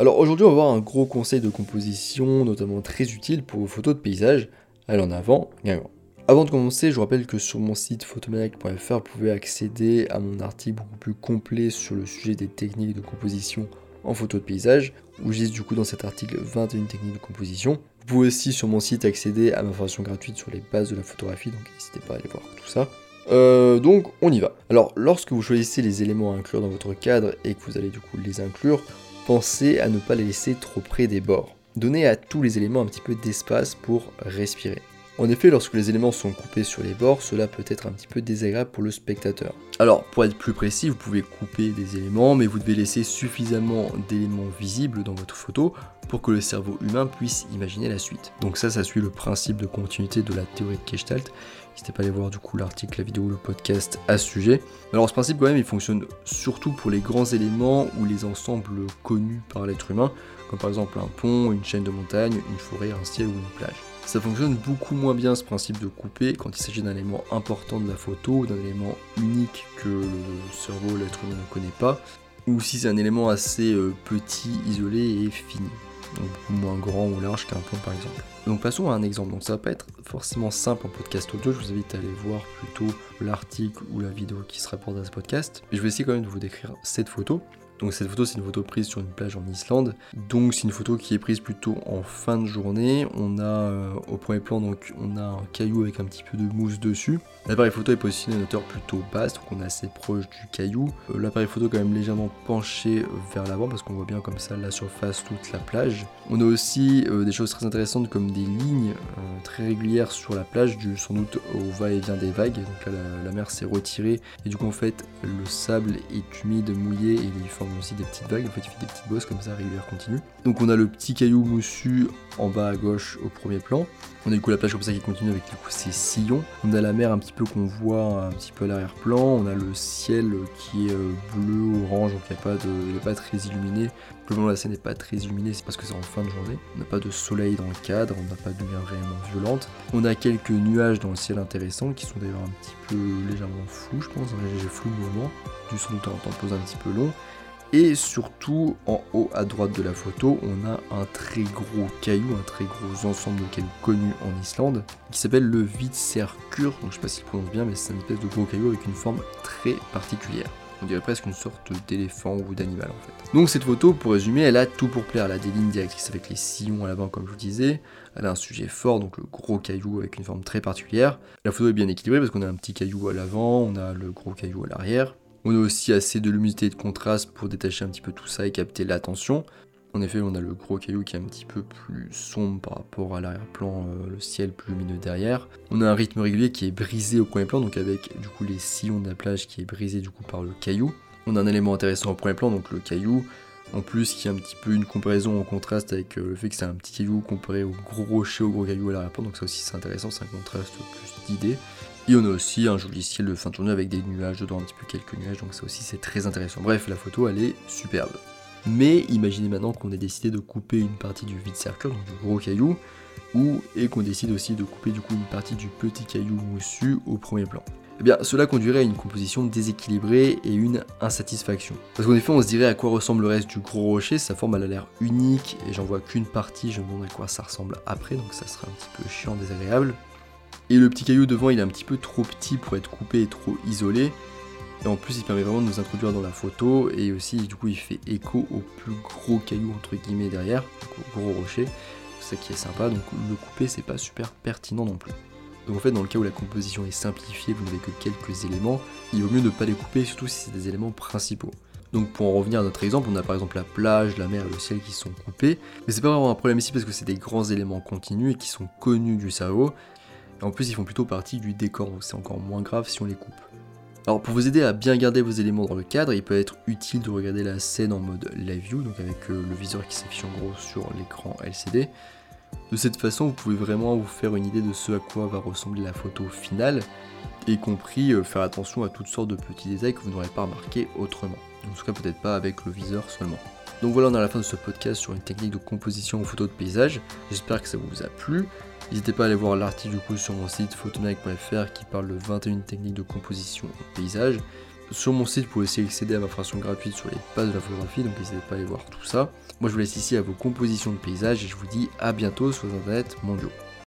Alors aujourd'hui, on va voir un gros conseil de composition, notamment très utile pour vos photos de paysage. Allez en avant, bien Avant de commencer, je vous rappelle que sur mon site photomaniac.fr, vous pouvez accéder à mon article beaucoup plus complet sur le sujet des techniques de composition en photo de paysage, où j'ai du coup dans cet article 21 techniques de composition. Vous pouvez aussi sur mon site accéder à ma formation gratuite sur les bases de la photographie, donc n'hésitez pas à aller voir tout ça. Euh, donc on y va. Alors lorsque vous choisissez les éléments à inclure dans votre cadre et que vous allez du coup les inclure, pensez à ne pas les laisser trop près des bords. Donnez à tous les éléments un petit peu d'espace pour respirer. En effet, lorsque les éléments sont coupés sur les bords, cela peut être un petit peu désagréable pour le spectateur. Alors, pour être plus précis, vous pouvez couper des éléments, mais vous devez laisser suffisamment d'éléments visibles dans votre photo pour que le cerveau humain puisse imaginer la suite. Donc ça, ça suit le principe de continuité de la théorie de Gestalt. N'hésitez pas à aller voir du coup l'article, la vidéo, le podcast à ce sujet. Alors ce principe quand même, il fonctionne surtout pour les grands éléments ou les ensembles connus par l'être humain, comme par exemple un pont, une chaîne de montagne, une forêt, un ciel ou une plage. Ça fonctionne beaucoup moins bien ce principe de couper quand il s'agit d'un élément important de la photo d'un élément unique que le cerveau, l'être humain ne connaît pas, ou si c'est un élément assez euh, petit, isolé et fini. Beaucoup moins grand ou large qu'un pont par exemple. Donc passons à un exemple. Donc ça va pas être forcément simple en podcast audio. Je vous invite à aller voir plutôt l'article ou la vidéo qui se rapporte à ce podcast. Je vais essayer quand même de vous décrire cette photo. Donc cette photo c'est une photo prise sur une plage en Islande. Donc c'est une photo qui est prise plutôt en fin de journée. On a euh, au premier plan donc on a un caillou avec un petit peu de mousse dessus. L'appareil photo est positionné à une hauteur plutôt basse, donc on est assez proche du caillou. Euh, l'appareil photo est quand même légèrement penché vers l'avant parce qu'on voit bien comme ça la surface, toute la plage. On a aussi euh, des choses très intéressantes comme des lignes très régulières sur la plage, dû sans doute au va-et-vient des vagues. Donc là la, mer s'est retirée et du coup en fait le sable est humide, mouillé et il forme aussi des petites vagues, en fait il fait des petites bosses comme ça, régulière continue. Donc on a le petit caillou moussu en bas à gauche au premier plan. On a du coup la plage comme ça qui continue avec ses sillons. On a la mer un petit peu qu'on voit un petit peu à l'arrière-plan. On a le ciel qui est euh, bleu, orange, donc il n'est pas, de, pas très illuminé. Globalement la scène n'est pas très illuminée, c'est parce que c'est en fin de journée. On n'a pas de soleil dans le cadre, on n'a pas de lumière réellement violente. On a quelques nuages dans le ciel intéressants qui sont d'ailleurs un petit peu légèrement flous je pense, j'ai flou le moment, du doute un temps de pause un petit peu long. Et surtout, en haut à droite de la photo, on a un très gros caillou, un très gros ensemble de cailloux connu en Islande, qui s'appelle le Vitserkur. Donc je sais pas s'il prononce bien, mais c'est une espèce de gros caillou avec une forme très particulière. On dirait presque une sorte d'éléphant ou d'animal en fait. Donc cette photo, pour résumer, elle a tout pour plaire. Elle a des lignes directrices avec les sillons à l'avant comme je vous disais. Elle a un sujet fort, donc le gros caillou avec une forme très particulière. La photo est bien équilibrée parce qu'on a un petit caillou à l'avant, on a le gros caillou à l'arrière. On a aussi assez de luminosité et de contraste pour détacher un petit peu tout ça et capter l'attention. En effet, on a le gros caillou qui est un petit peu plus sombre par rapport à l'arrière-plan, euh, le ciel plus lumineux derrière. On a un rythme régulier qui est brisé au premier plan, donc avec du coup les sillons de la plage qui est brisé du coup par le caillou. On a un élément intéressant au premier plan, donc le caillou. En plus, qui est un petit peu une comparaison en contraste avec euh, le fait que c'est un petit caillou comparé au gros rocher, au gros caillou à l'arrière-plan, donc ça aussi c'est intéressant, c'est un contraste plus d'idées. Et on a aussi un joli ciel de fin de journée avec des nuages dedans, un petit peu quelques nuages, donc ça aussi c'est très intéressant. Bref, la photo elle est superbe. Mais imaginez maintenant qu'on ait décidé de couper une partie du vide cercle, donc du gros caillou, ou et qu'on décide aussi de couper du coup une partie du petit caillou moussu au premier plan. Eh bien, cela conduirait à une composition déséquilibrée et une insatisfaction. Parce qu'en effet, on se dirait à quoi ressemble le reste du gros rocher, sa forme elle a l'air unique, et j'en vois qu'une partie, je me demande à quoi ça ressemble après, donc ça sera un petit peu chiant, désagréable. Et le petit caillou devant, il est un petit peu trop petit pour être coupé et trop isolé. Et en plus, il permet vraiment de nous introduire dans la photo. Et aussi, du coup, il fait écho au plus gros caillou, entre guillemets, derrière, au gros rocher. C'est ça qui est sympa. Donc, le couper, c'est pas super pertinent non plus. Donc, en fait, dans le cas où la composition est simplifiée, vous n'avez que quelques éléments, il vaut mieux ne pas les couper, surtout si c'est des éléments principaux. Donc pour en revenir à notre exemple, on a par exemple la plage, la mer et le ciel qui sont coupés, mais c'est pas vraiment un problème ici parce que c'est des grands éléments continus et qui sont connus du cerveau, et en plus, ils font plutôt partie du décor, donc c'est encore moins grave si on les coupe. Alors pour vous aider à bien garder vos éléments dans le cadre, il peut être utile de regarder la scène en mode live view, donc avec euh, le viseur qui s'affiche en gros sur l'écran LCD. De cette façon, vous pouvez vraiment vous faire une idée de ce à quoi va ressembler la photo finale, y compris euh, faire attention à toutes sortes de petits détails que vous n'aurez pas remarqué autrement. En tout cas, peut-être pas avec le viseur seulement. Donc voilà, on est à la fin de ce podcast sur une technique de composition aux photos de paysage. J'espère que ça vous a plu. N'hésitez pas à aller voir l'article du coup sur mon site photomac.fr qui parle de 21 techniques de composition au paysage. Sur mon site, vous pouvez aussi accéder à ma formation gratuite sur les pages de la photographie, donc n'hésitez pas à aller voir tout ça. Moi je vous laisse ici à vos compositions de paysages et je vous dis à bientôt sur les internets mondiaux.